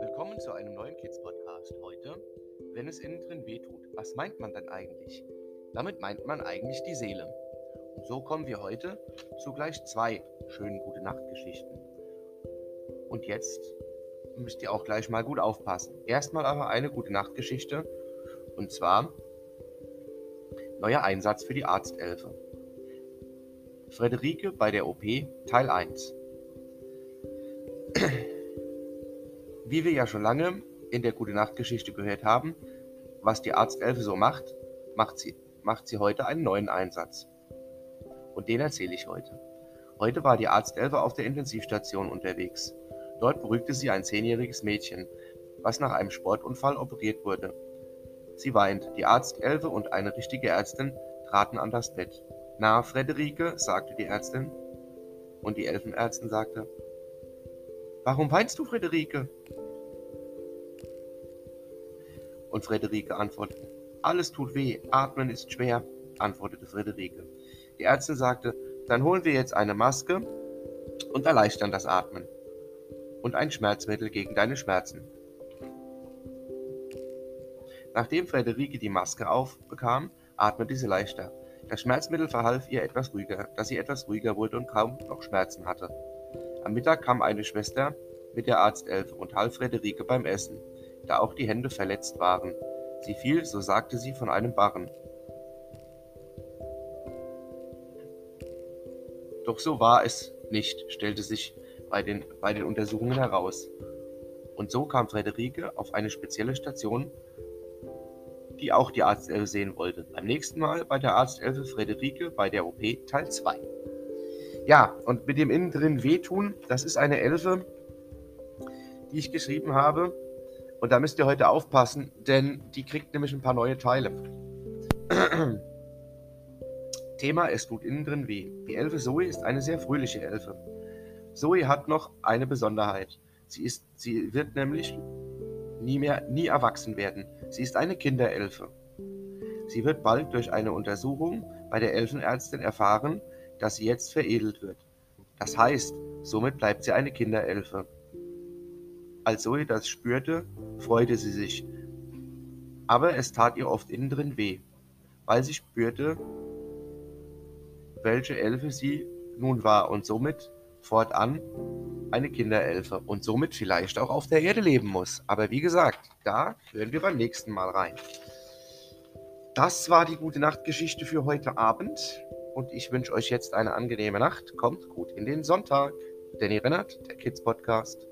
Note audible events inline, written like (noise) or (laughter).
Willkommen zu einem neuen Kids-Podcast. Heute, wenn es innen drin wehtut, was meint man denn eigentlich? Damit meint man eigentlich die Seele. Und so kommen wir heute zu gleich zwei schönen Gute-Nacht-Geschichten. Und jetzt müsst ihr auch gleich mal gut aufpassen. Erstmal aber eine Gute-Nacht-Geschichte. Und zwar neuer Einsatz für die Arztelfe. Frederike bei der OP Teil 1 Wie wir ja schon lange in der Gute-Nacht-Geschichte gehört haben, was die Arztelfe so macht, macht sie, macht sie heute einen neuen Einsatz. Und den erzähle ich heute. Heute war die Arztelfe auf der Intensivstation unterwegs. Dort beruhigte sie ein zehnjähriges Mädchen, was nach einem Sportunfall operiert wurde. Sie weint. Die Arztelfe und eine richtige Ärztin traten an das Bett. Na, Frederike, sagte die Ärztin. Und die Elfenärztin sagte, Warum weinst du, Frederike? Und Frederike antwortete, Alles tut weh, atmen ist schwer, antwortete Frederike. Die Ärztin sagte, Dann holen wir jetzt eine Maske und erleichtern das Atmen. Und ein Schmerzmittel gegen deine Schmerzen. Nachdem Frederike die Maske aufbekam, atmete sie leichter. Das Schmerzmittel verhalf ihr etwas ruhiger, dass sie etwas ruhiger wurde und kaum noch Schmerzen hatte. Am Mittag kam eine Schwester mit der Arztelfe und half Frederike beim Essen, da auch die Hände verletzt waren. Sie fiel, so sagte sie, von einem Barren. Doch so war es nicht, stellte sich bei den, bei den Untersuchungen heraus. Und so kam Frederike auf eine spezielle Station, die auch die Arztelfe sehen wollte. Beim nächsten Mal bei der Arztelfe Frederike bei der OP Teil 2. Ja, und mit dem innen drin wehtun, das ist eine Elfe, die ich geschrieben habe. Und da müsst ihr heute aufpassen, denn die kriegt nämlich ein paar neue Teile. (clears throat) Thema, es tut innen drin weh. Die Elfe Zoe ist eine sehr fröhliche Elfe. Zoe hat noch eine Besonderheit. Sie, ist, sie wird nämlich nie mehr, nie erwachsen werden. Sie ist eine Kinderelfe. Sie wird bald durch eine Untersuchung bei der Elfenärztin erfahren, dass sie jetzt veredelt wird. Das heißt, somit bleibt sie eine Kinderelfe. Als Zoe das spürte, freute sie sich. Aber es tat ihr oft innen drin weh, weil sie spürte, welche Elfe sie nun war und somit fortan eine Kinderelfe und somit vielleicht auch auf der Erde leben muss. Aber wie gesagt, da hören wir beim nächsten Mal rein. Das war die gute Nachtgeschichte für heute Abend und ich wünsche euch jetzt eine angenehme Nacht. Kommt gut in den Sonntag. Danny Rennert, der Kids Podcast.